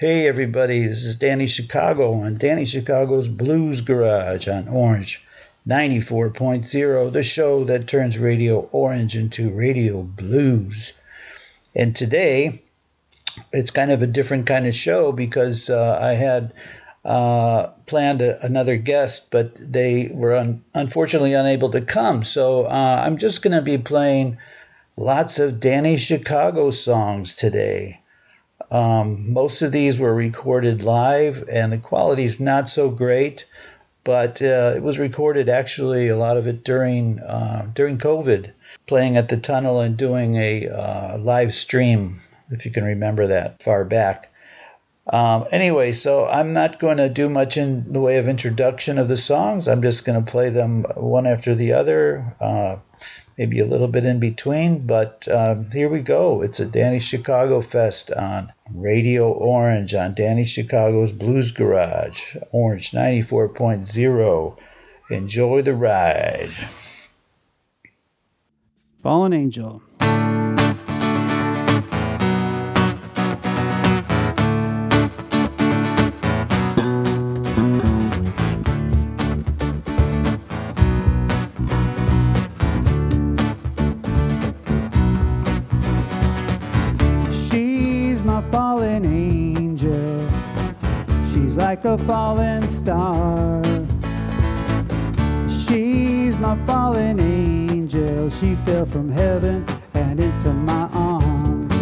Hey, everybody, this is Danny Chicago on Danny Chicago's Blues Garage on Orange 94.0, the show that turns Radio Orange into Radio Blues. And today, it's kind of a different kind of show because uh, I had uh, planned a, another guest, but they were un- unfortunately unable to come. So uh, I'm just going to be playing lots of Danny Chicago songs today. Um, most of these were recorded live, and the quality is not so great, but uh, it was recorded actually a lot of it during uh, during COVID, playing at the tunnel and doing a uh, live stream, if you can remember that far back. Um, anyway, so I'm not going to do much in the way of introduction of the songs. I'm just going to play them one after the other uh, maybe a little bit in between. But um, here we go. It's a Danny Chicago Fest on Radio Orange on Danny Chicago's Blues Garage, Orange 94.0. Enjoy the ride. Fallen Angel. She fell from heaven and into my arms.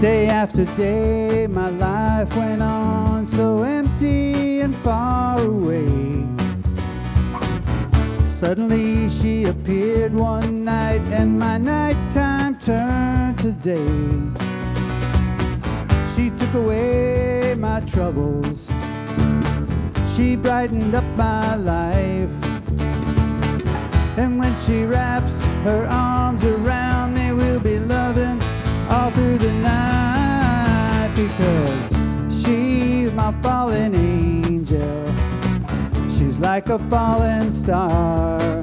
Day after day, my life went on so empty and far away. Suddenly she appeared one night, and my nighttime turned to day. Away my troubles, she brightened up my life. And when she wraps her arms around me, we'll be loving all through the night because she's my fallen angel She's like a falling star.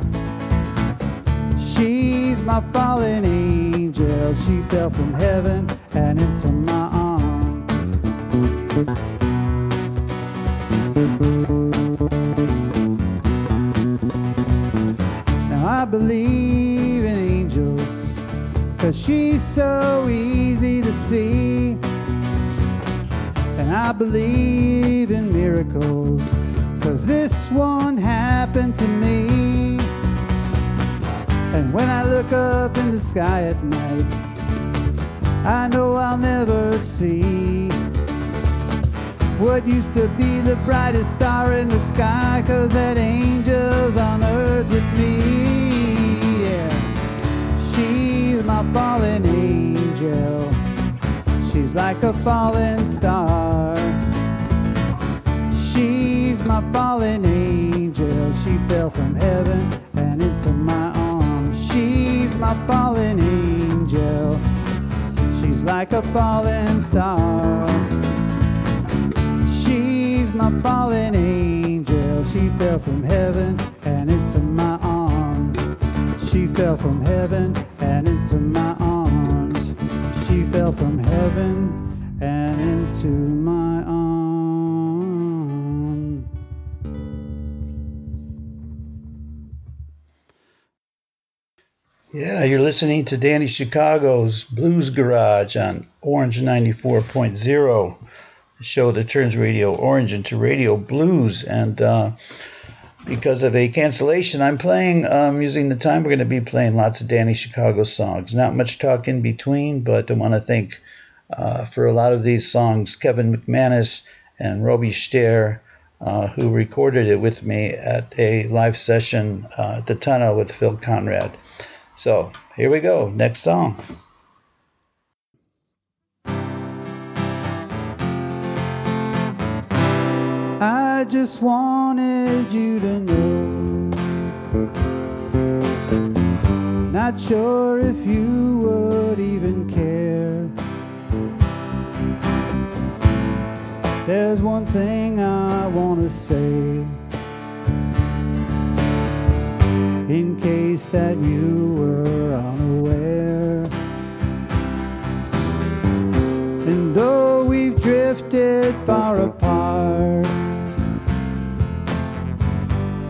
She's my fallen angel. She fell from heaven and into my arms. Now I believe in angels, cause she's so easy to see. And I believe in miracles Cause this one happened to me. And when I look up in the sky at night, I know I'll never see what used to be the brightest star in the sky. Cause that angel's on earth with me. Yeah, she's my fallen angel. She's like a fallen star She's my fallen angel. She fell from heaven and into my arms. She's my fallen angel. She's like a fallen star. My fallen angel. She fell from heaven and into my arms. She fell from heaven and into my arms. She fell from heaven and into my arms. Yeah, you're listening to Danny Chicago's Blues Garage on Orange 94.0, the show that turns Radio Orange into Radio Blues. And uh, because of a cancellation, I'm playing, um, using the time, we're going to be playing lots of Danny Chicago songs. Not much talk in between, but I want to thank uh, for a lot of these songs Kevin McManus and Roby Stair. Uh, who recorded it with me at a live session uh, at the tunnel with Phil Conrad. So here we go. Next song. I just wanted you to know. Not sure if you would even care. There's one thing I want to say. In case that you were unaware. And though we've drifted far apart.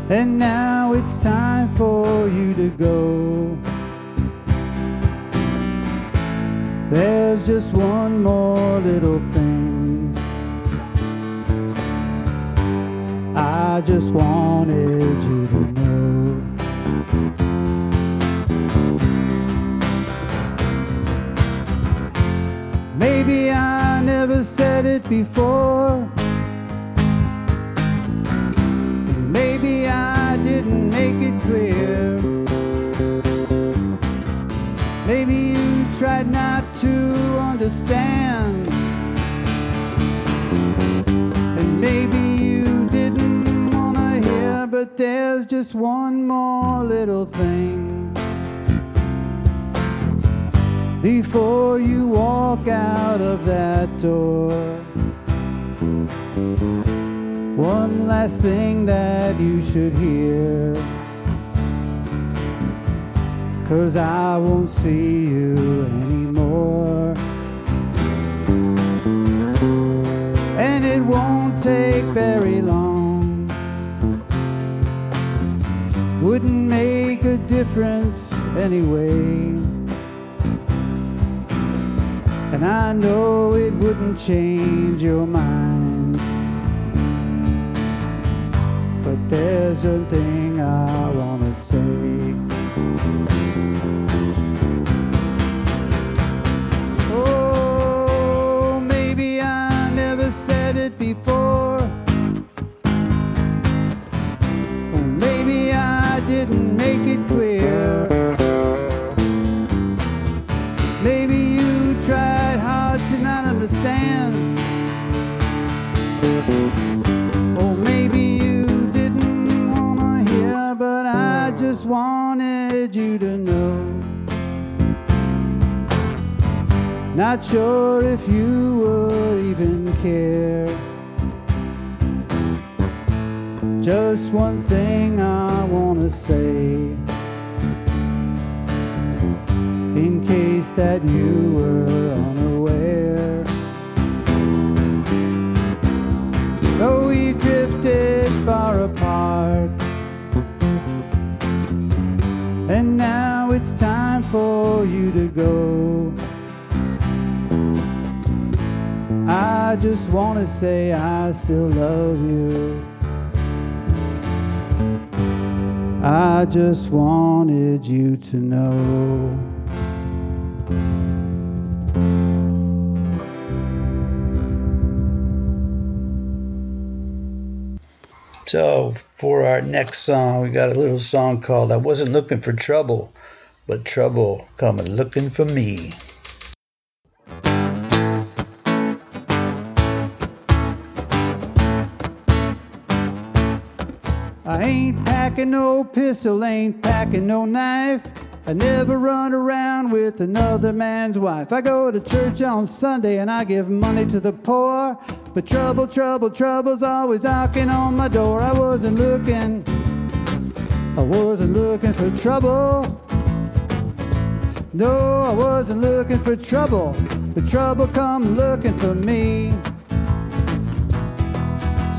Now it's time for you to go. There's just one more little thing. I just wanted you to know. Maybe I never said it before. Understand. And maybe you didn't want to hear, but there's just one more little thing. Before you walk out of that door, one last thing that you should hear. Cause I won't see you anymore. Take very long. Wouldn't make a difference anyway. And I know it wouldn't change your mind. But there's a thing I wanna make it clear. Maybe you tried hard to not understand. Or maybe you didn't wanna hear, but I just wanted you to know. Not sure if you would even care. Just one thing I wanna say. That you were unaware. Though we've drifted far apart. And now it's time for you to go. I just want to say I still love you. I just wanted you to know. So for our next song, we got a little song called I Wasn't Looking for Trouble, but Trouble Coming Looking for Me. I ain't packing no pistol, ain't packing no knife. I never run around with another man's wife. I go to church on Sunday and I give money to the poor. But trouble, trouble, trouble's always knocking on my door. I wasn't looking, I wasn't looking for trouble. No, I wasn't looking for trouble, but trouble come looking for me.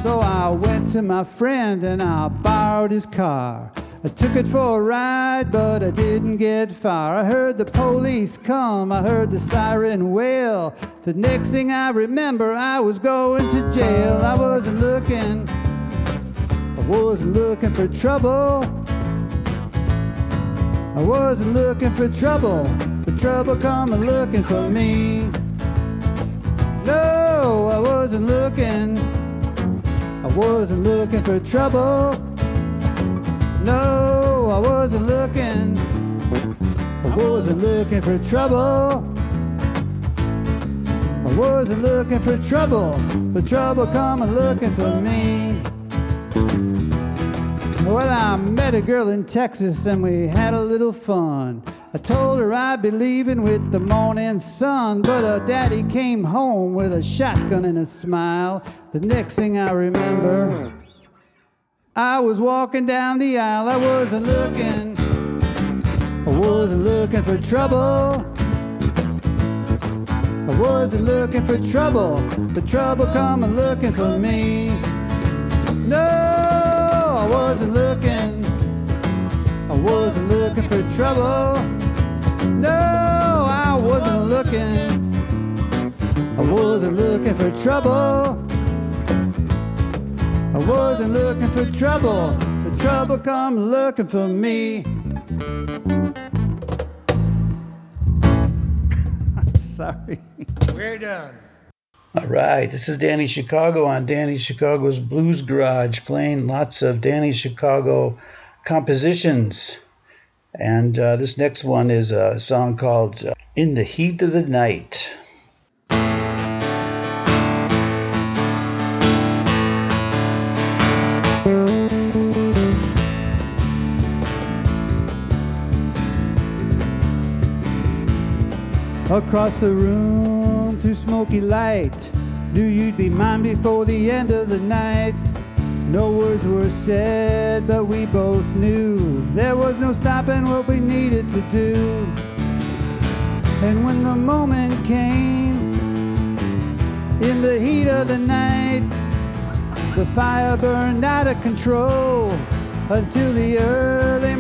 So I went to my friend and I borrowed his car. I took it for a ride, but I didn't get far. I heard the police come, I heard the siren wail. The next thing I remember, I was going to jail. I wasn't looking, I wasn't looking for trouble. I wasn't looking for trouble, but trouble come looking for me. No, I wasn't looking. I wasn't looking for trouble. No, I wasn't looking. I wasn't looking for trouble. I wasn't looking for trouble, but trouble come looking for me. Well, I met a girl in Texas and we had a little fun. I told her I'd be leaving with the morning sun, but her daddy came home with a shotgun and a smile. The next thing I remember, I was walking down the aisle. I wasn't looking, I wasn't looking for trouble. I wasn't looking for trouble, but trouble come looking for me. No, I wasn't looking. I wasn't looking for trouble. No, I wasn't looking. I wasn't looking for trouble. I wasn't looking for trouble. but trouble come looking for me. Sorry. We're done. All right, this is Danny Chicago on Danny Chicago's Blues Garage, playing lots of Danny Chicago compositions. And uh, this next one is a song called uh, In the Heat of the Night. Across the room through smoky light, knew you'd be mine before the end of the night. No words were said, but we both knew there was no stopping what we needed to do. And when the moment came, in the heat of the night, the fire burned out of control until the early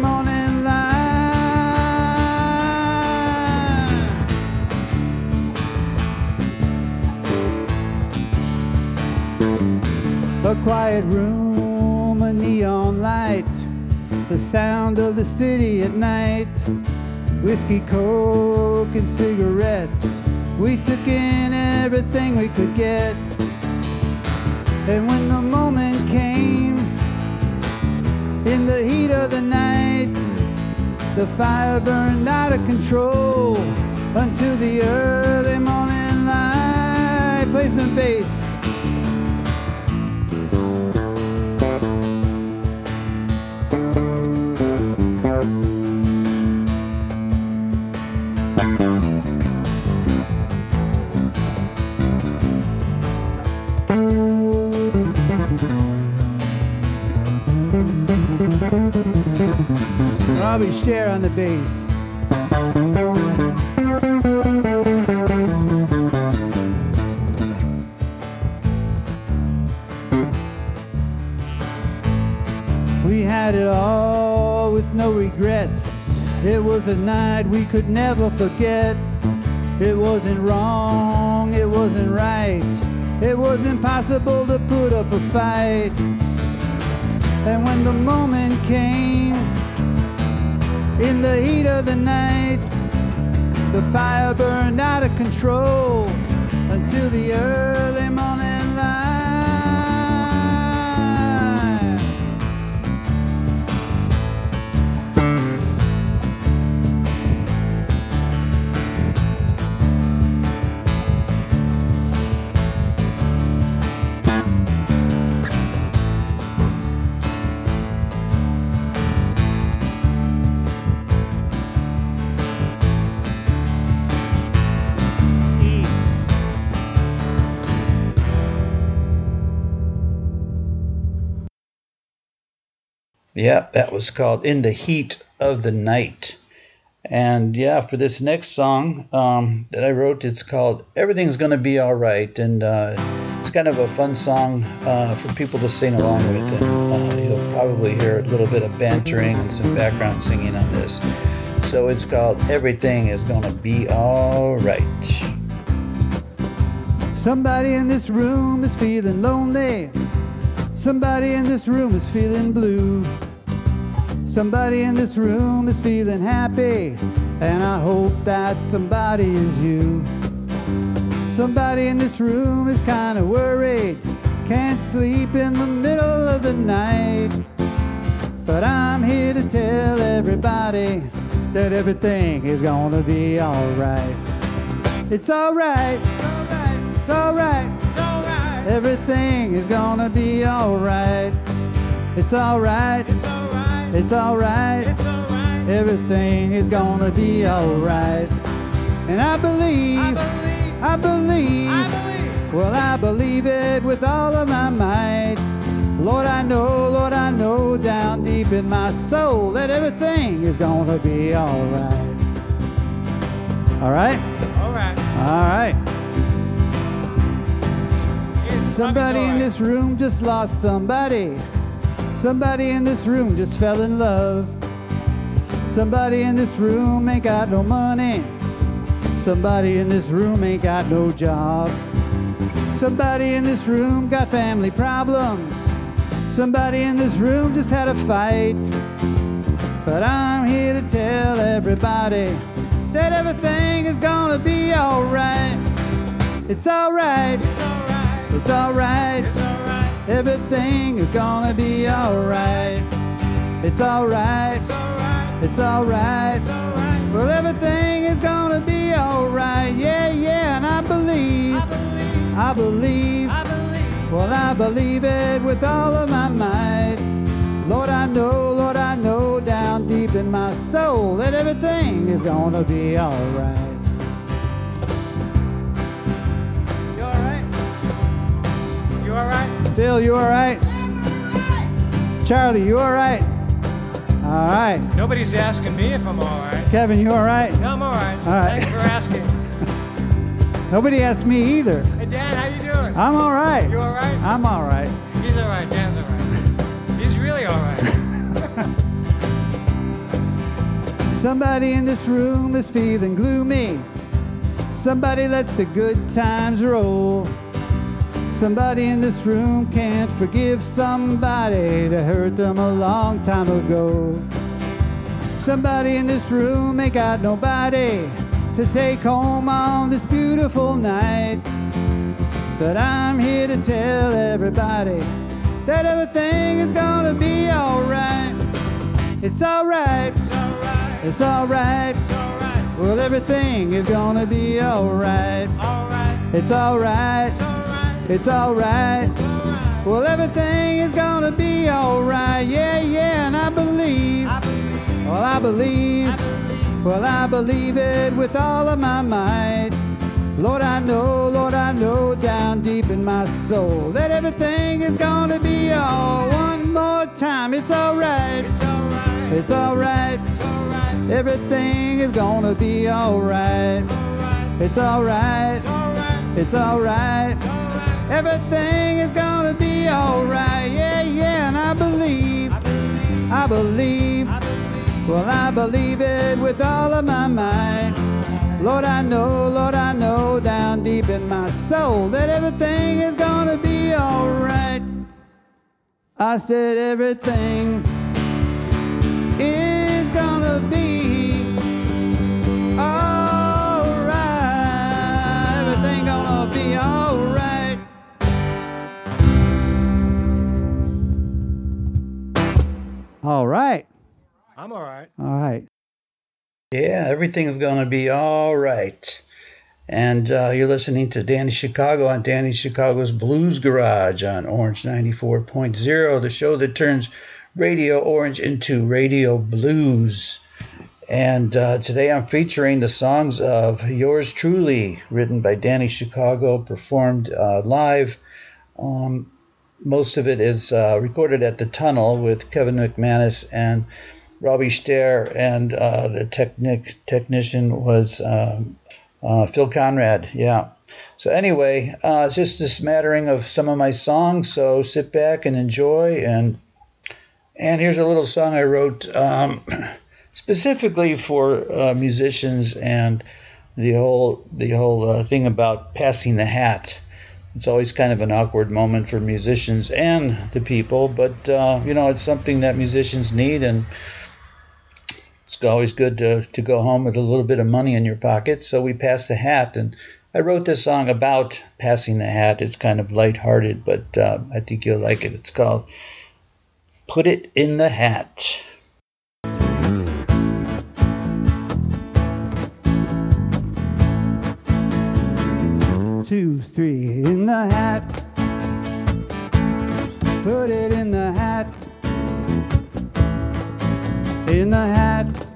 A quiet room, a neon light, the sound of the city at night. Whiskey, coke, and cigarettes. We took in everything we could get. And when the moment came, in the heat of the night, the fire burned out of control until the early morning light. Play some bass. Robbie Stare on the bass. We had it all with no regrets. It was a night we could never forget. It wasn't wrong, it wasn't right. It was impossible to put up a fight. And when the moment came, in the heat of the night, the fire burned out of control until the early morning Yeah, that was called In the Heat of the Night. And yeah, for this next song um, that I wrote, it's called Everything's Gonna Be Alright. And uh, it's kind of a fun song uh, for people to sing along with. And uh, you'll probably hear a little bit of bantering and some background singing on this. So it's called Everything is Gonna Be Alright. Somebody in this room is feeling lonely. Somebody in this room is feeling blue. Somebody in this room is feeling happy. And I hope that somebody is you. Somebody in this room is kind of worried. Can't sleep in the middle of the night. But I'm here to tell everybody that everything is gonna be alright. It's alright. It's alright. It's alright. Everything is gonna be alright. It's alright. It's alright. It's alright. It's alright. Everything is gonna be alright. And I believe, I believe. I believe, I believe. well, I believe it with all of my might. Lord, I know, Lord, I know down deep in my soul that everything is gonna be alright. Alright? Alright. Alright. Somebody in this room just lost somebody. Somebody in this room just fell in love. Somebody in this room ain't got no money. Somebody in this room ain't got no job. Somebody in this room got family problems. Somebody in this room just had a fight. But I'm here to tell everybody that everything is gonna be alright. It's alright. It's alright. It's alright. Everything is gonna be alright. It's alright. It's alright. It's alright. It's alright. Well, everything is gonna be alright. Yeah, yeah, and I believe. I believe. I believe. I believe. Well, I believe it with all of my might. Lord, I know, Lord, I know down deep in my soul that everything is gonna be alright. You alright? Phil, you alright? Charlie, you alright? Alright. Nobody's asking me if I'm alright. Kevin, you alright? No, I'm alright. All right. Thanks for asking. Nobody asked me either. Hey, Dan, how you doing? I'm alright. You alright? I'm alright. He's alright. Dan's alright. He's really alright. Somebody in this room is feeling gloomy. Somebody lets the good times roll. Somebody in this room can't forgive somebody that hurt them a long time ago. Somebody in this room ain't got nobody to take home on this beautiful night. But I'm here to tell everybody that everything is gonna be alright. It's alright. It's alright. It's alright. Well, everything is gonna be alright. Alright. It's alright. It's alright. It's alright. It's alright. Well, everything is gonna be alright. Yeah, yeah, and I believe. I believe. Well, I believe. Well, I believe it with all of my might. Lord, I know, Lord, I know down deep in my soul that everything is gonna be all. One more time, it's alright. It's alright. It's alright. It's alright. Everything is gonna be alright. Alright. It's alright. It's alright. Everything is gonna be alright. Yeah, yeah, and I believe. I believe. I believe. Well, I believe it with all of my might. Lord, I know, Lord, I know down deep in my soul that everything is gonna be alright. I said everything is I'm alright. All right. Yeah, everything's going to be all right. And uh, you're listening to Danny Chicago on Danny Chicago's Blues Garage on Orange 94.0, the show that turns Radio Orange into Radio Blues. And uh, today I'm featuring the songs of Yours Truly, written by Danny Chicago, performed uh, live. Um, most of it is uh, recorded at the Tunnel with Kevin McManus and Robbie Stair, and uh, the technic technician was um, uh, Phil Conrad. Yeah. So anyway, uh, it's just a smattering of some of my songs. So sit back and enjoy. And and here's a little song I wrote um, specifically for uh, musicians and the whole the whole uh, thing about passing the hat. It's always kind of an awkward moment for musicians and the people, but uh, you know it's something that musicians need and always good to, to go home with a little bit of money in your pocket. So we passed the hat, and I wrote this song about passing the hat. It's kind of lighthearted, but uh, I think you'll like it. It's called Put It in the Hat. two, three, in the hat. Put it in the hat. In the hat.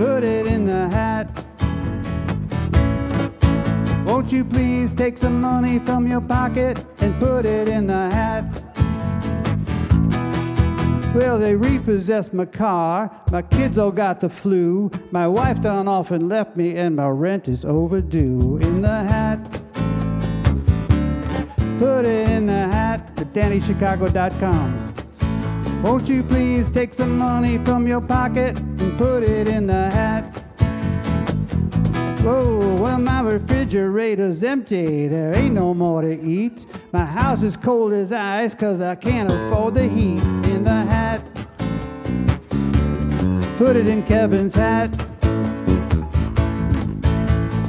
Put it in the hat. Won't you please take some money from your pocket and put it in the hat? Well, they repossessed my car. My kids all got the flu. My wife done off and left me, and my rent is overdue. In the hat. Put it in the hat at DannyChicago.com. Won't you please take some money from your pocket and put it in the hat? Whoa, well, my refrigerator's empty. There ain't no more to eat. My house is cold as ice because I can't afford the heat. In the hat, put it in Kevin's hat.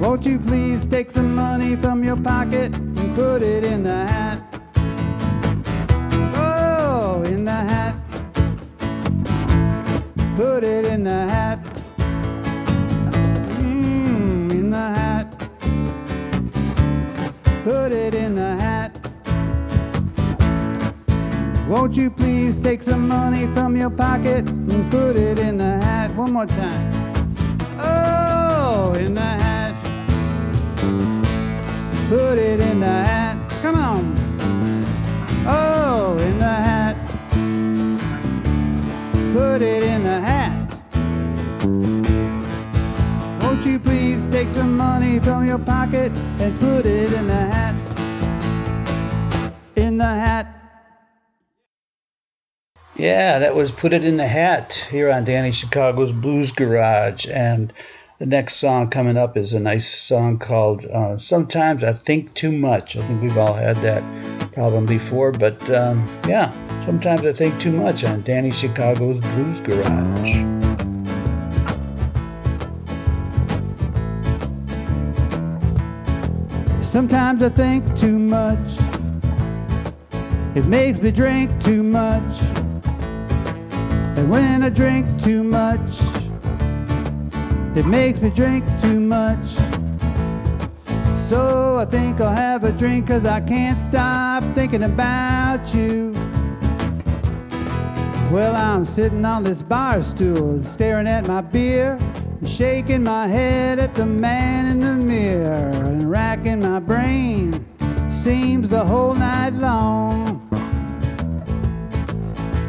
Won't you please take some money from your pocket and put it in the hat? Put it in the hat. Mmm, in the hat. Put it in the hat. Won't you please take some money from your pocket and put it in the hat? One more time. Oh, in the hat. Put it in the hat. Come on. Oh, in. Put it in the hat. Won't you please take some money from your pocket and put it in the hat? In the hat. Yeah, that was Put It in the Hat here on Danny Chicago's Blues Garage. And the next song coming up is a nice song called uh, Sometimes I Think Too Much. I think we've all had that problem before, but um, yeah, Sometimes I Think Too Much on Danny Chicago's Blues Garage. Sometimes I think too much. It makes me drink too much. And when I drink too much, it makes me drink too much. So I think I'll have a drink cause I can't stop thinking about you. Well, I'm sitting on this bar stool, staring at my beer, shaking my head at the man in the mirror, and racking my brain. Seems the whole night long.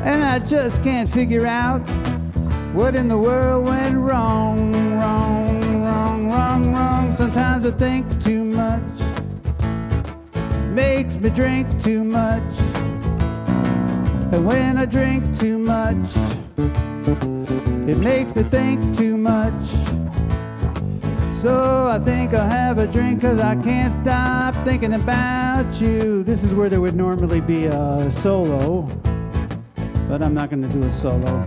And I just can't figure out what in the world went wrong, wrong, wrong, wrong, wrong. Sometimes I think too much, makes me drink too much. And when I drink too much, it makes me think too much. So I think I'll have a drink cause I can't stop thinking about you. This is where there would normally be a solo, but I'm not gonna do a solo.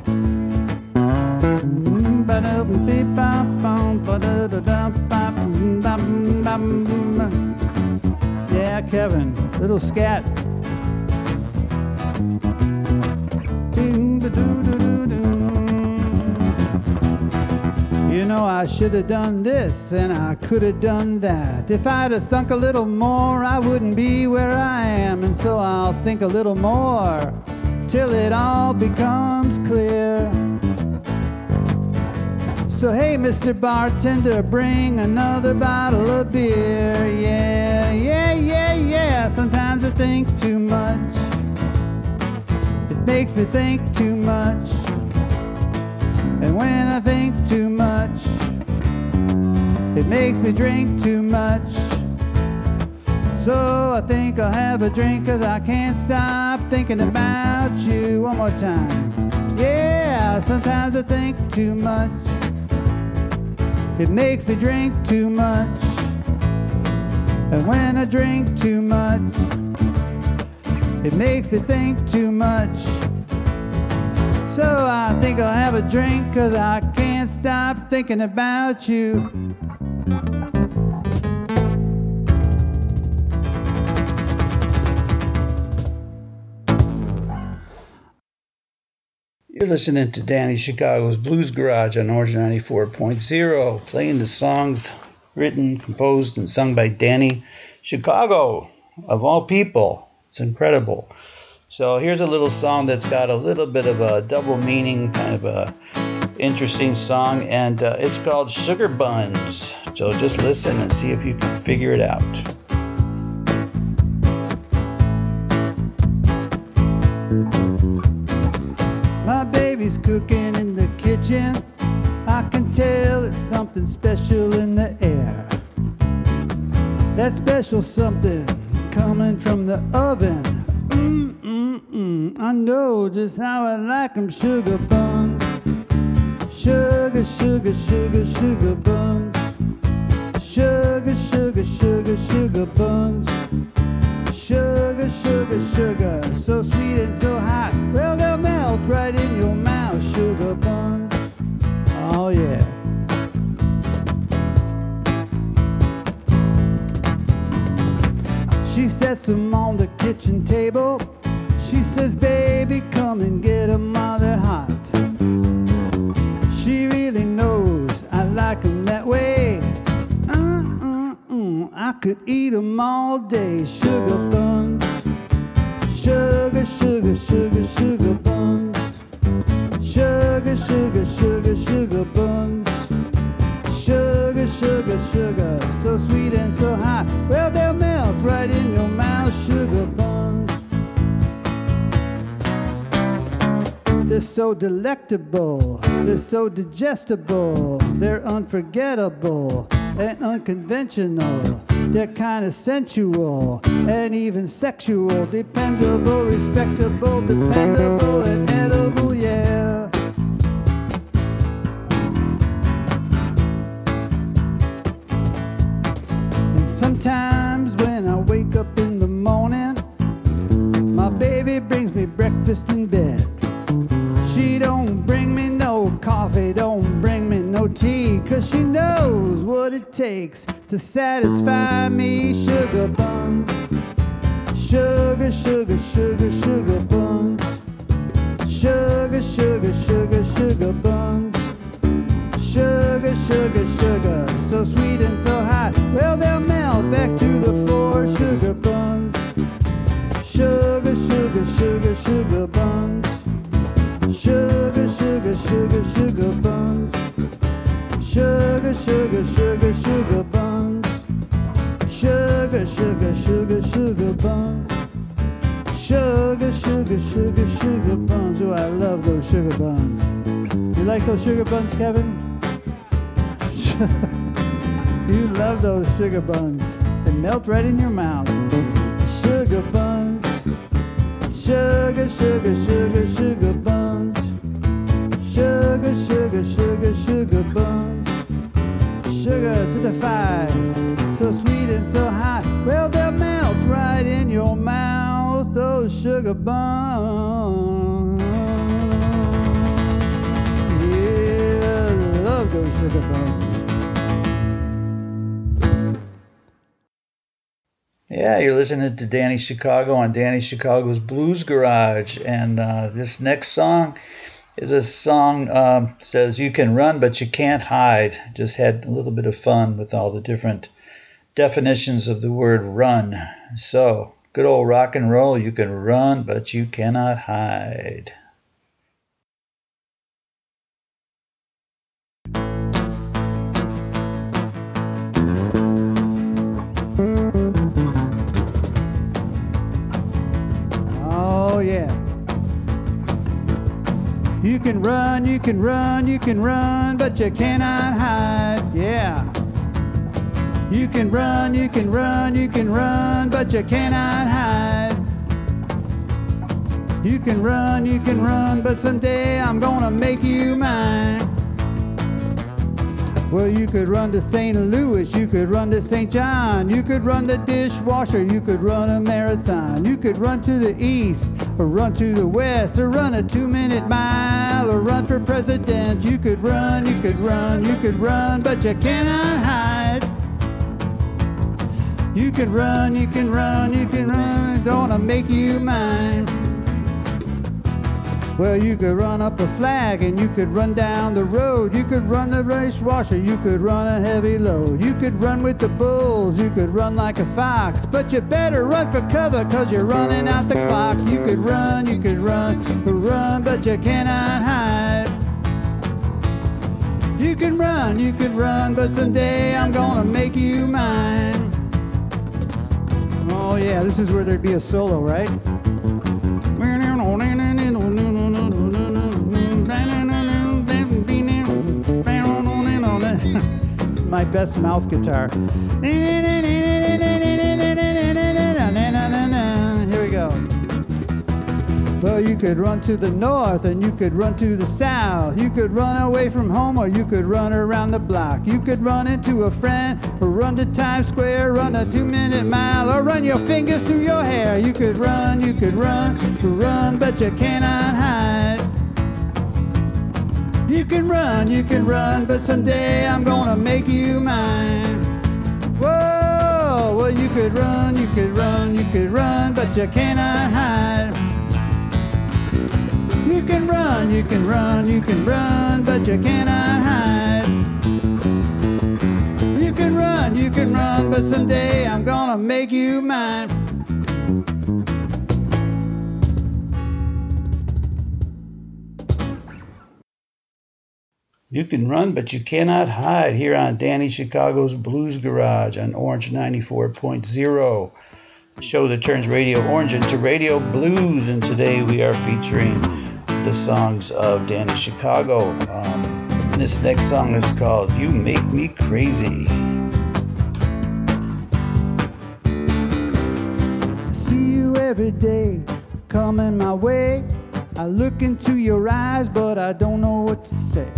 Yeah, Kevin, little scat. You know, I should have done this and I could have done that. If I'd have thunk a little more, I wouldn't be where I am. And so I'll think a little more till it all becomes clear. So, hey, Mr. Bartender, bring another bottle of beer. Yeah, yeah, yeah, yeah. Sometimes I think too much. Makes me think too much. And when I think too much, it makes me drink too much. So I think I'll have a drink cause I can't stop thinking about you. One more time. Yeah, sometimes I think too much. It makes me drink too much. And when I drink too much, it makes me think too much. So I think I'll have a drink cause I can't stop thinking about you. You're listening to Danny Chicago's Blues Garage on Orange 94.0, playing the songs written, composed, and sung by Danny Chicago, of all people. It's incredible. So here's a little song that's got a little bit of a double meaning, kind of a interesting song, and uh, it's called Sugar Buns. So just listen and see if you can figure it out. My baby's cooking in the kitchen. I can tell it's something special in the air. That special something coming from the oven. Mm, mm, mm. I know just how I like 'em sugar buns. Sugar, sugar, sugar, sugar buns. Sugar, sugar, sugar, sugar buns. Sugar, sugar, sugar, so sweet and so hot. Well, they'll melt right in your mouth, sugar buns. Oh, yeah. Sets them on the kitchen table. She says, Baby, come and get while they're hot. She really knows I like 'em that way. Uh, I could eat 'em all day. Sugar buns. Sugar, sugar, sugar, sugar buns. Sugar, sugar, sugar, sugar buns. Sugar, sugar, sugar, so sweet and so high. Well, they'll melt right in your mouth, sugar buns. They're so delectable, they're so digestible, they're unforgettable and unconventional. They're kind of sensual and even sexual, dependable, respectable, dependable, and edible, yeah. Sometimes when I wake up in the morning, my baby brings me breakfast in bed. She don't bring me no coffee, don't bring me no tea, cause she knows what it takes to satisfy me. Sugar buns, sugar, sugar, sugar, sugar buns, sugar, sugar, sugar, sugar buns. Back to the floor. Sugar buns. Sugar, sugar, sugar, sugar buns. Sugar, sugar, sugar, sugar buns. Sugar, sugar, sugar, sugar buns. Sugar, sugar, sugar, sugar buns. Sugar, sugar, sugar, sugar buns. Oh, I love those sugar buns. You like those sugar buns, Kevin? you love those sugar buns. Melt right in your mouth. Sugar buns. Sugar, sugar, sugar, sugar buns. Sugar, sugar, sugar, sugar buns. Sugar to the five. So sweet and so hot. Well, they'll melt right in your mouth. Those sugar buns. Yeah, love those sugar buns. Yeah, you're listening to Danny Chicago on Danny Chicago's Blues Garage, and uh, this next song is a song um, says you can run but you can't hide. Just had a little bit of fun with all the different definitions of the word run. So good old rock and roll. You can run but you cannot hide. You can run, you can run, you can run, but you cannot hide. Yeah. You can run, you can run, you can run, but you cannot hide. You can run, you can run, but someday I'm gonna make you mine. Well, you could run to St. Louis, you could run to St. John, you could run the dishwasher, you could run a marathon, you could run to the east, or run to the west, or run a two minute mile, or run for president. You could run, you could run, you could run, but you cannot hide. You can run, you can run, you can run, gonna make you mine. Well, you could run up a flag and you could run down the road. You could run the race washer, you could run a heavy load. You could run with the bulls, you could run like a fox. But you better run for cover cause you're running out the clock. You could run, you could run, run, but you cannot hide. You can run, you can run, but someday I'm gonna make you mine. Oh yeah, this is where there'd be a solo, right? My best mouth guitar. Here we go. Well, you could run to the north and you could run to the south. You could run away from home or you could run around the block. You could run into a friend or run to Times Square, run a two minute mile or run your fingers through your hair. You could run, you could run, run, but you cannot hide. You can run, you can run, but someday I'm gonna make you mine. Whoa, well, you could run, you could run, you could run, but you cannot hide. You can run, you can run, you can run, but you cannot hide. You can run, you can run, but someday I'm gonna make you mine. You can run, but you cannot hide here on Danny Chicago's Blues Garage on Orange 94.0, a show that turns Radio Orange into Radio Blues. And today we are featuring the songs of Danny Chicago. Um, this next song is called You Make Me Crazy. see you every day coming my way. I look into your eyes, but I don't know what to say.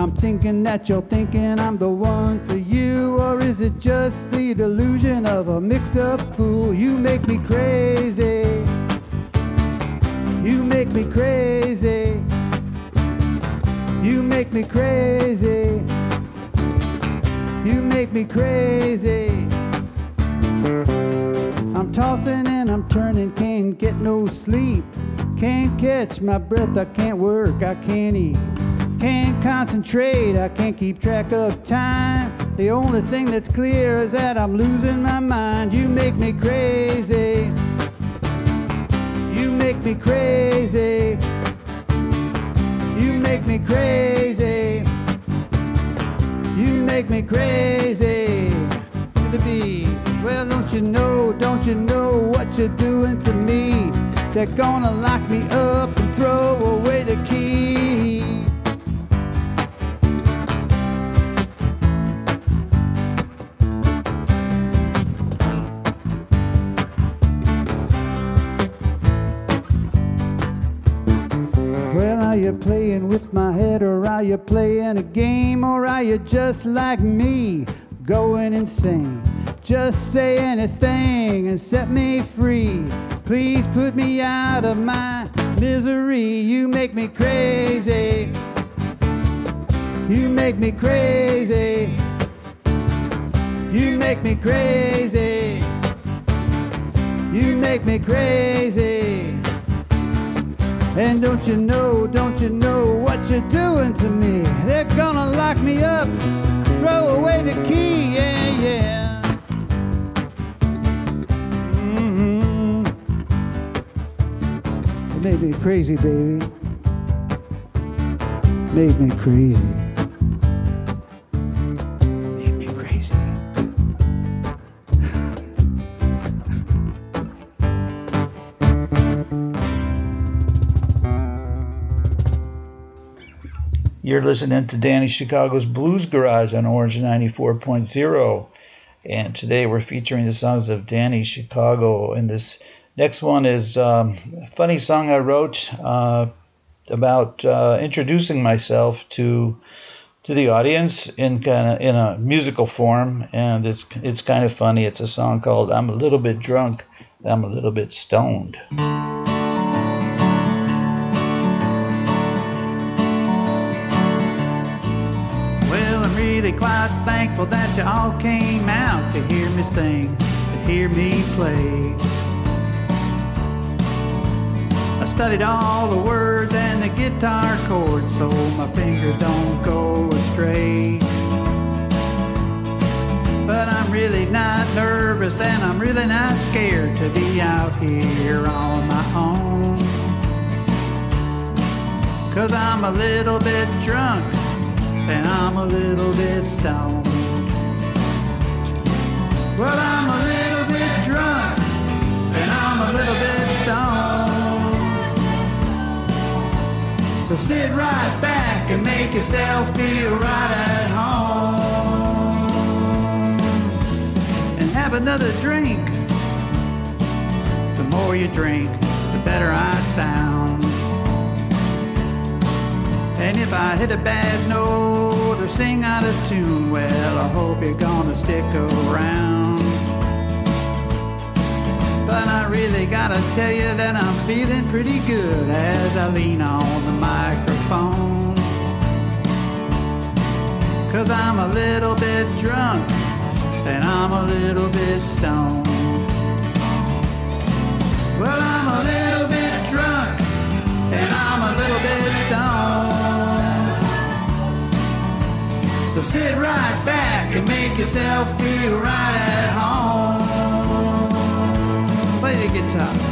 I'm thinking that you're thinking I'm the one for you, or is it just the delusion of a mixed up fool? You make me crazy. You make me crazy. You make me crazy. You make me crazy. I'm tossing and I'm turning, can't get no sleep. Can't catch my breath, I can't work, I can't eat. Can't concentrate, I can't keep track of time. The only thing that's clear is that I'm losing my mind. You make me crazy. You make me crazy. You make me crazy. You make me crazy. To the. Well, don't you know, don't you know what you're doing to me? They're gonna lock me up and throw away the key. Playing with my head, or are you playing a game, or are you just like me, going insane? Just say anything and set me free. Please put me out of my misery. You make me crazy. You make me crazy. You make me crazy. You make me crazy. And don't you know, don't you know what you're doing to me? They're gonna lock me up, throw away the key, yeah, yeah. hmm It made me crazy, baby. Made me crazy. You're listening to Danny Chicago's Blues Garage on Orange 94.0. And today we're featuring the songs of Danny Chicago. And this next one is um, a funny song I wrote uh, about uh, introducing myself to to the audience in kind of in a musical form. And it's it's kind of funny. It's a song called "I'm a Little Bit Drunk, I'm a Little Bit Stoned." Quite thankful that you all came out to hear me sing, to hear me play. I studied all the words and the guitar chords so my fingers don't go astray. But I'm really not nervous and I'm really not scared to be out here on my own. Cause I'm a little bit drunk and I'm a little bit stoned. Well, I'm a little bit drunk and I'm a little bit stoned. So sit right back and make yourself feel right at home and have another drink. The more you drink, the better I sound. And if I hit a bad note or sing out of tune, well, I hope you're gonna stick around. But I really gotta tell you that I'm feeling pretty good as I lean on the microphone. Cause I'm a little bit drunk and I'm a little bit stoned. Well, I'm a little bit and I'm a little bit stoned. So sit right back and make yourself feel right at home. Play the guitar.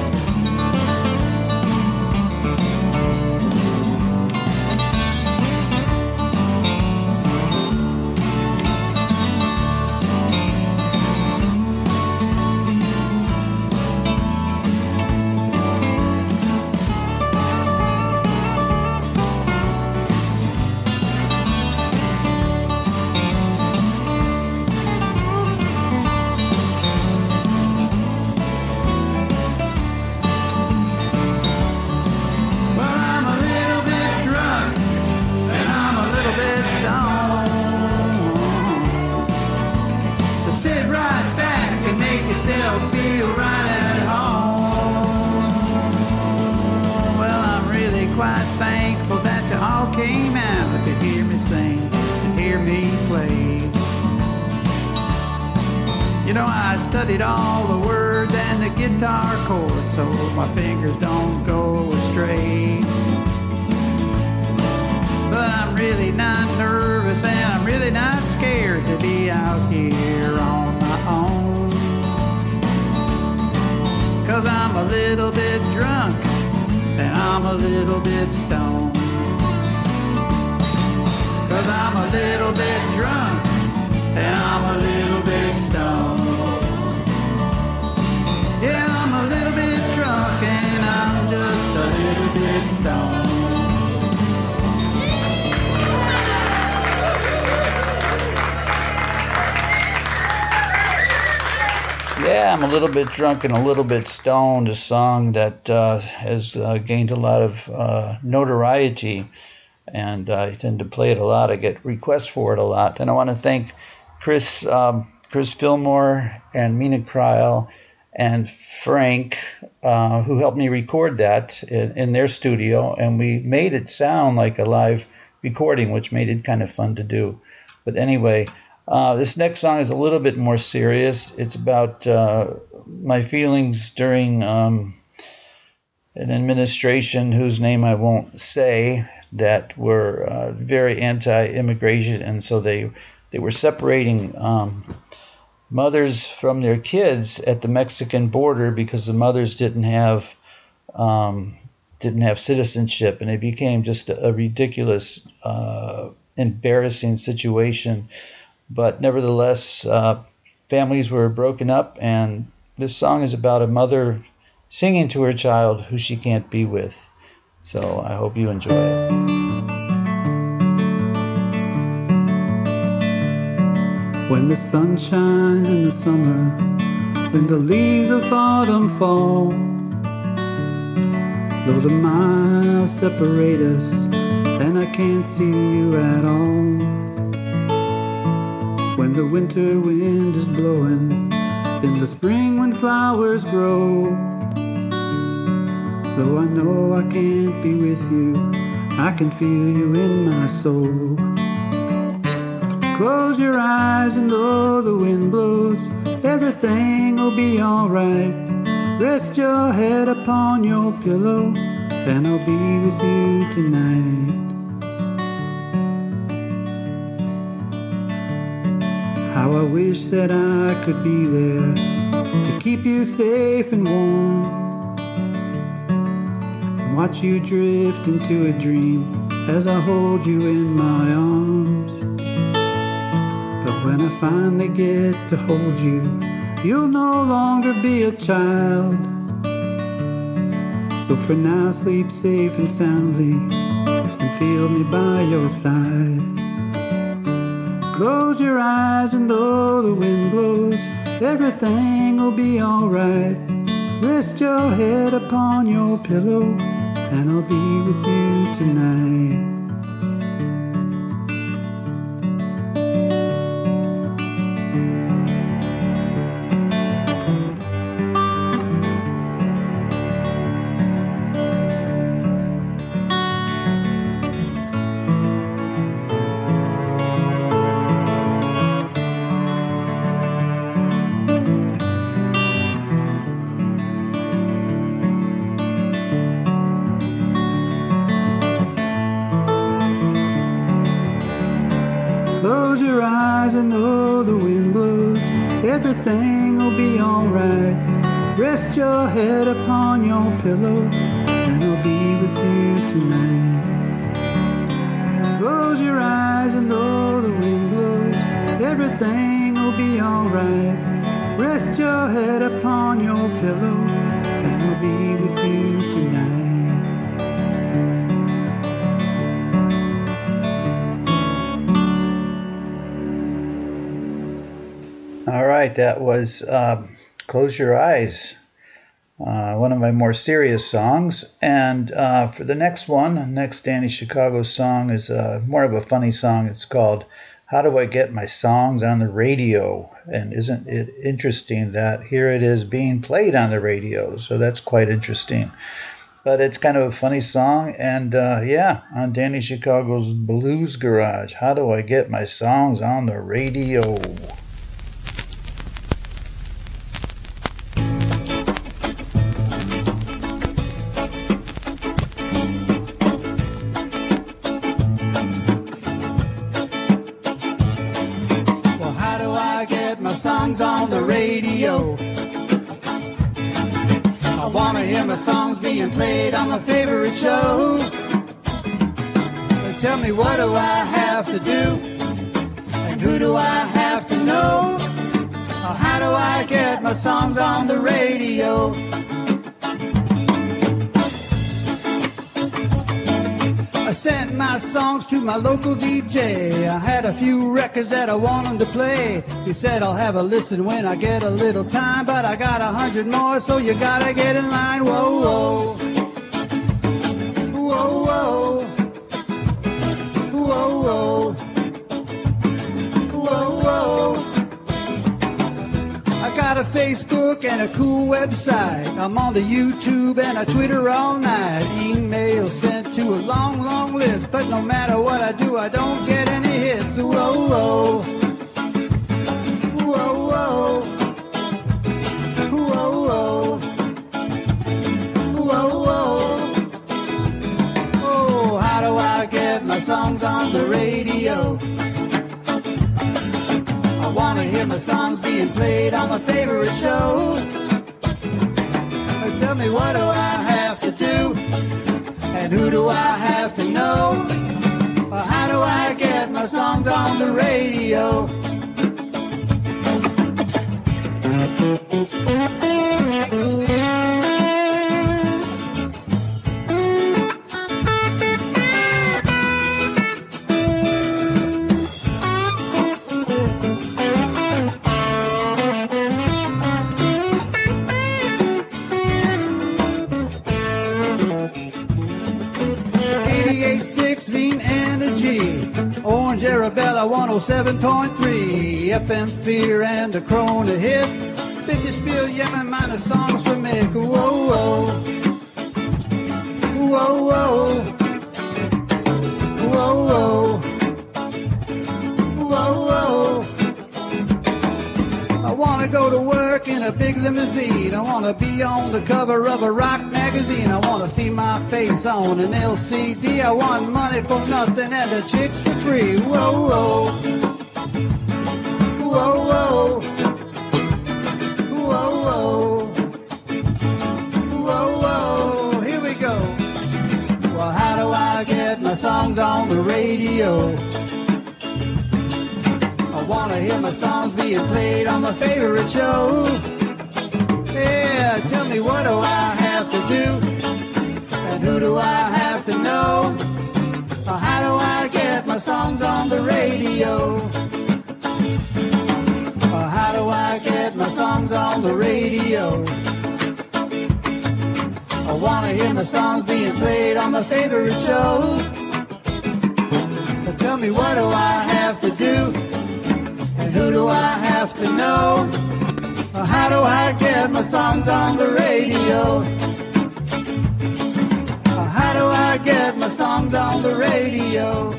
Drunk and a little bit stoned. A song that uh, has uh, gained a lot of uh, notoriety, and I tend to play it a lot. I get requests for it a lot, and I want to thank Chris, um, Chris Fillmore, and Mina Kryl, and Frank, uh, who helped me record that in, in their studio, and we made it sound like a live recording, which made it kind of fun to do. But anyway. Uh, this next song is a little bit more serious. It's about uh, my feelings during um, an administration whose name I won't say that were uh, very anti-immigration, and so they they were separating um, mothers from their kids at the Mexican border because the mothers didn't have um, didn't have citizenship, and it became just a, ridiculous, uh, embarrassing situation. But nevertheless, uh, families were broken up, and this song is about a mother singing to her child who she can't be with. So I hope you enjoy it. When the sun shines in the summer, when the leaves of autumn fall, though the miles separate us, and I can't see you at all. When the winter wind is blowing, in the spring when flowers grow. Though I know I can't be with you, I can feel you in my soul. Close your eyes and though the wind blows, everything will be alright. Rest your head upon your pillow, and I'll be with you tonight. How I wish that I could be there to keep you safe and warm. And watch you drift into a dream as I hold you in my arms. But when I finally get to hold you, you'll no longer be a child. So for now, sleep safe and soundly and feel me by your side. Close your eyes and though the wind blows, everything will be alright. Rest your head upon your pillow, and I'll be with you tonight. That was um, Close Your Eyes, uh, one of my more serious songs. And uh, for the next one, next Danny Chicago song is uh, more of a funny song. It's called How Do I Get My Songs on the Radio? And isn't it interesting that here it is being played on the radio? So that's quite interesting. But it's kind of a funny song. And uh, yeah, on Danny Chicago's Blues Garage, How Do I Get My Songs on the Radio? My local DJ. I had a few records that I want him to play. He said I'll have a listen when I get a little time, but I got a hundred more, so you gotta get in line. Whoa. Whoa, Facebook and a cool website. I'm on the YouTube and I Twitter all night. Email sent to a long, long list, but no matter what I do, I don't get any hits. Whoa, whoa. Whoa, whoa. Whoa, whoa. Whoa, whoa. Oh, how do I get my songs on the radio? I wanna hear my songs being played on my favorite show. Uh, tell me what do I have to do? And who do I have to know? How do I get my songs on the radio? 107.3, FM Fear and the Kronehit. Bitte spiel jemand meine Songs für mich. Whoa, whoa. Whoa, whoa. Whoa, whoa. Whoa, in a big limousine. I wanna be on the cover of a rock magazine. I wanna see my face on an LCD. I want money for nothing and the chicks for free. Whoa, whoa. Whoa, whoa. Whoa, whoa. Here we go. Well, how do I get my songs on the radio? I wanna hear my songs being played on my favorite show. Yeah, tell me what do I have to do? And who do I have to know? Or how do I get my songs on the radio? Or how do I get my songs on the radio? I wanna hear my songs being played on my favorite show. But tell me what do I have to do? And who do I have to know? How do I get my songs on the radio? How do I get my songs on the radio?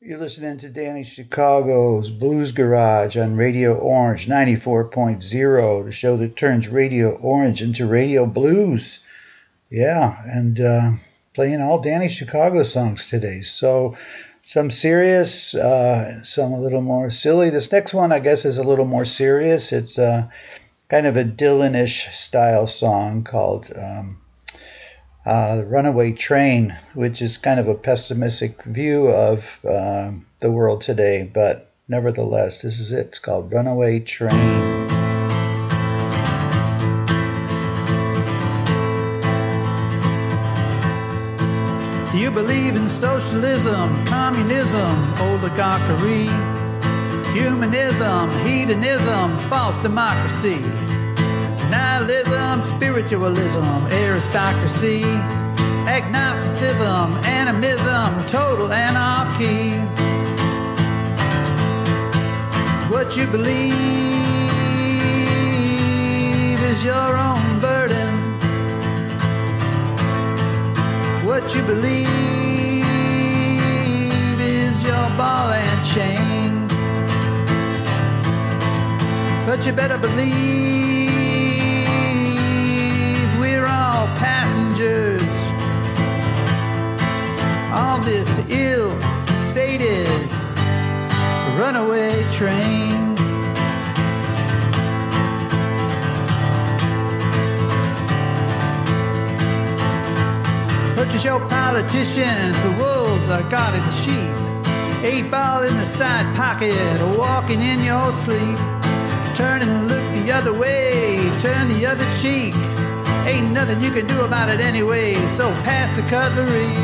You're listening to Danny Chicago's Blues Garage on Radio Orange 94.0, the show that turns Radio Orange into Radio Blues. Yeah, and uh, playing all Danny Chicago songs today. So some serious, uh, some a little more silly. This next one, I guess, is a little more serious. It's uh, kind of a Dylan-ish style song called um, uh, Runaway Train, which is kind of a pessimistic view of um, the world today, but nevertheless, this is it. It's called Runaway Train. Communism, oligarchy, humanism, hedonism, false democracy, nihilism, spiritualism, aristocracy, agnosticism, animism, total anarchy? What you believe is your own burden. What you believe your ball and chain. But you better believe we're all passengers on this ill fated runaway train. Purchase your politicians, the wolves are guarding the sheep. Eight ball in the side pocket, walking in your sleep. Turn and look the other way, turn the other cheek. Ain't nothing you can do about it anyway, so pass the cutlery.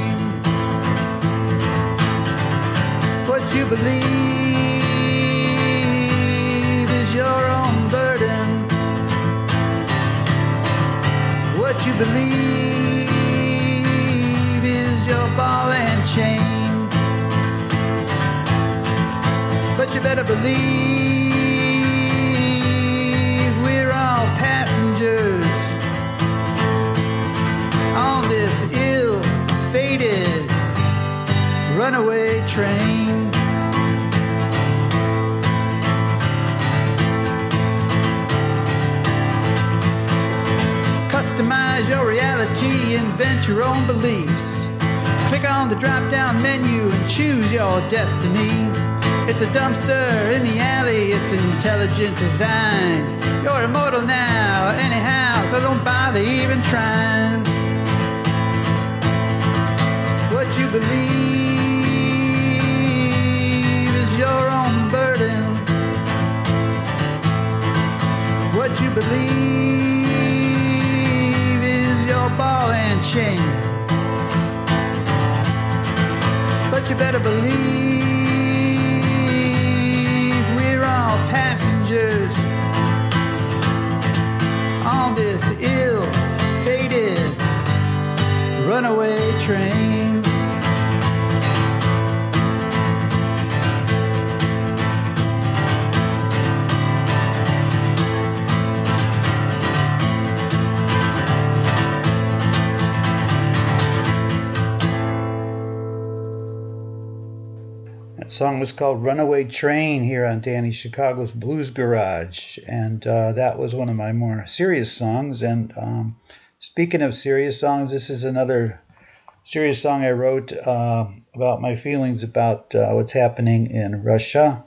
What you believe is your own burden. What you believe is your ball and chain. But you better believe we're all passengers on this ill fated runaway train. Customize your reality, invent your own beliefs. Click on the drop down menu and choose your destiny. It's a dumpster in the alley, it's intelligent design. You're immortal now, anyhow, so don't bother even trying. What you believe is your own burden. What you believe is your ball and chain. But you better believe passengers on this ill fated runaway train. Song was called Runaway Train here on Danny Chicago's Blues Garage. And uh, that was one of my more serious songs. And um, speaking of serious songs, this is another serious song I wrote uh, about my feelings about uh, what's happening in Russia.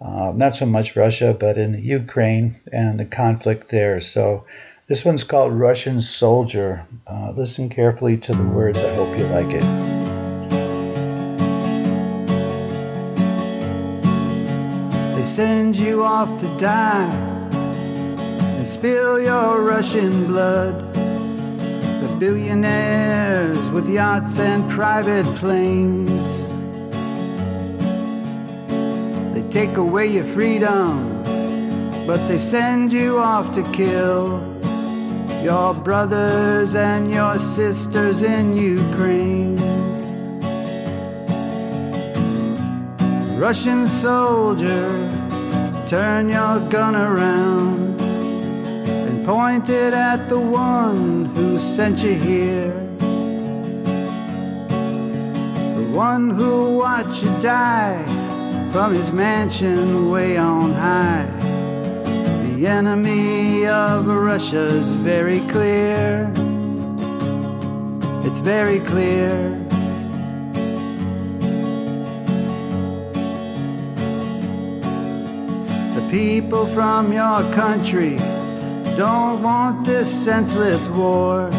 Uh, not so much Russia, but in Ukraine and the conflict there. So this one's called Russian Soldier. Uh, listen carefully to the words. I hope you like it. They send you off to die and spill your Russian blood. The billionaires with yachts and private planes. They take away your freedom, but they send you off to kill your brothers and your sisters in Ukraine. Russian soldier, turn your gun around and point it at the one who sent you here. The one who watched you die from his mansion way on high. The enemy of Russia's very clear. It's very clear. People from your country don't want this senseless war.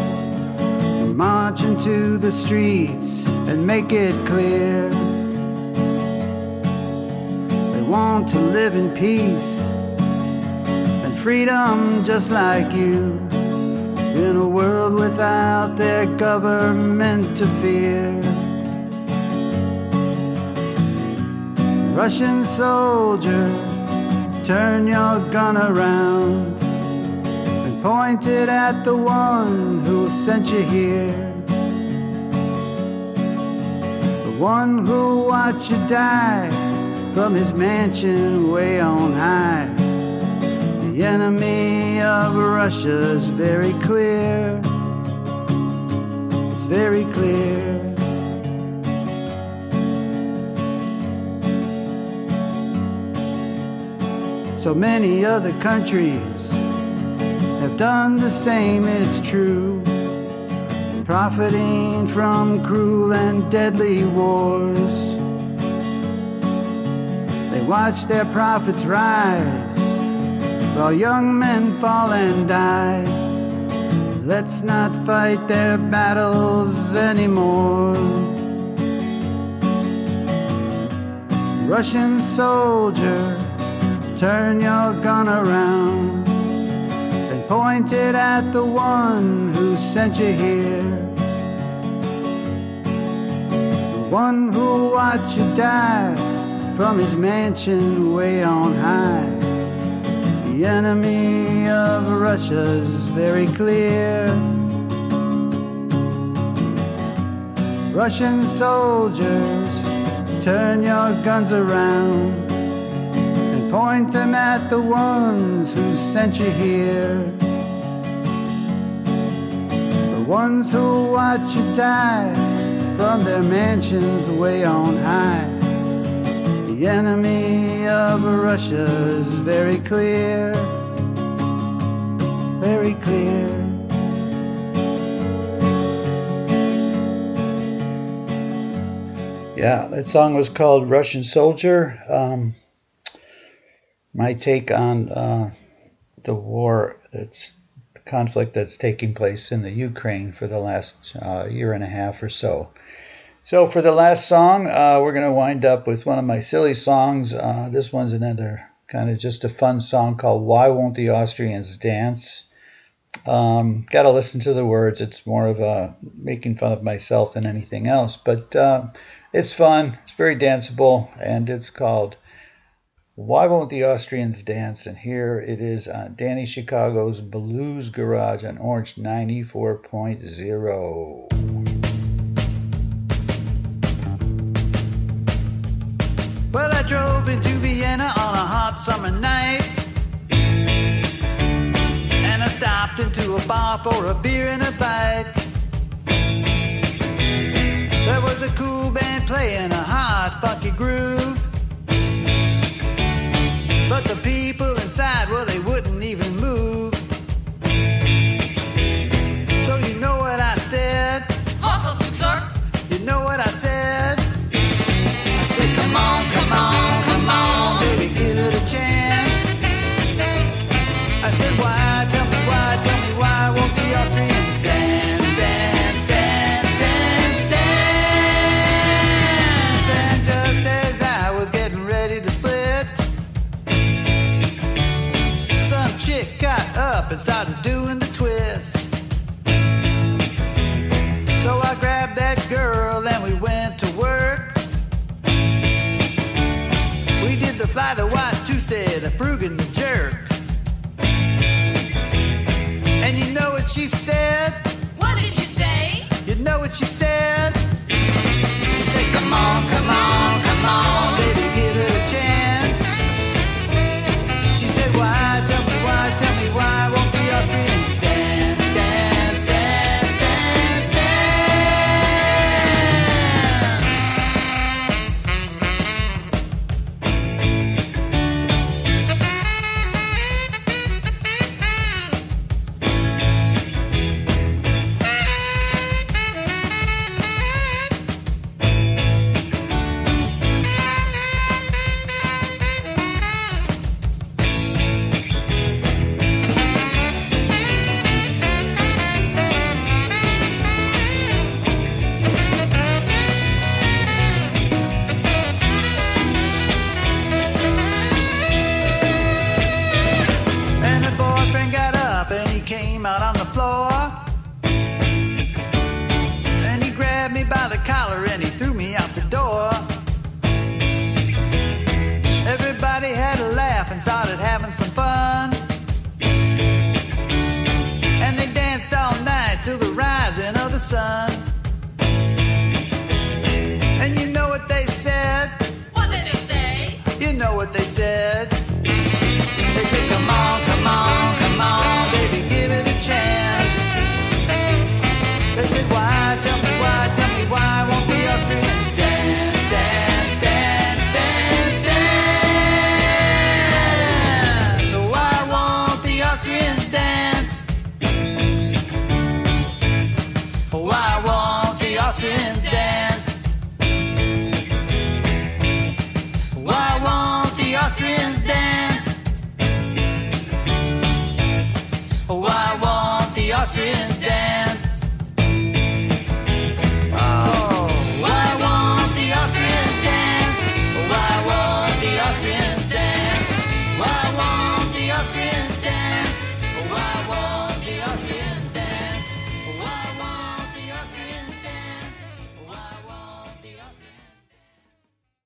March into the streets and make it clear. They want to live in peace and freedom just like you. In a world without their government to fear. Russian soldier, turn your gun around and point it at the one who sent you here. The one who watched you die from his mansion way on high. The enemy of Russia's very clear. It's very clear. So many other countries have done the same, it's true. Profiting from cruel and deadly wars. They watch their profits rise while young men fall and die. Let's not fight their battles anymore. Russian soldier, turn your gun around and point it at the one who sent you here. The one who watched you die from his mansion way on high. The enemy of Russia's very clear. Russian soldiers, turn your guns around point them at the ones who sent you here. The ones who watch you die from their mansions way on high. The enemy of Russia's very clear, very clear. Yeah, that song was called Russian Soldier. Um, my take on uh, the war that's the conflict that's taking place in the Ukraine for the last uh, year and a half or so. So, for the last song, uh, we're going to wind up with one of my silly songs. Uh, this one's another kind of just a fun song called Why Won't the Austrians Dance? Um, Got to listen to the words. It's more of a making fun of myself than anything else, but uh, it's fun. It's very danceable, and it's called Why Won't the Austrians Dance? And here it is on Danny Chicago's Blues Garage on Orange 94.0. Well, I drove into Vienna on a hot summer night. And I stopped into a bar for a beer and a bite. There was a cool band playing a hot, funky groove. The people inside, well,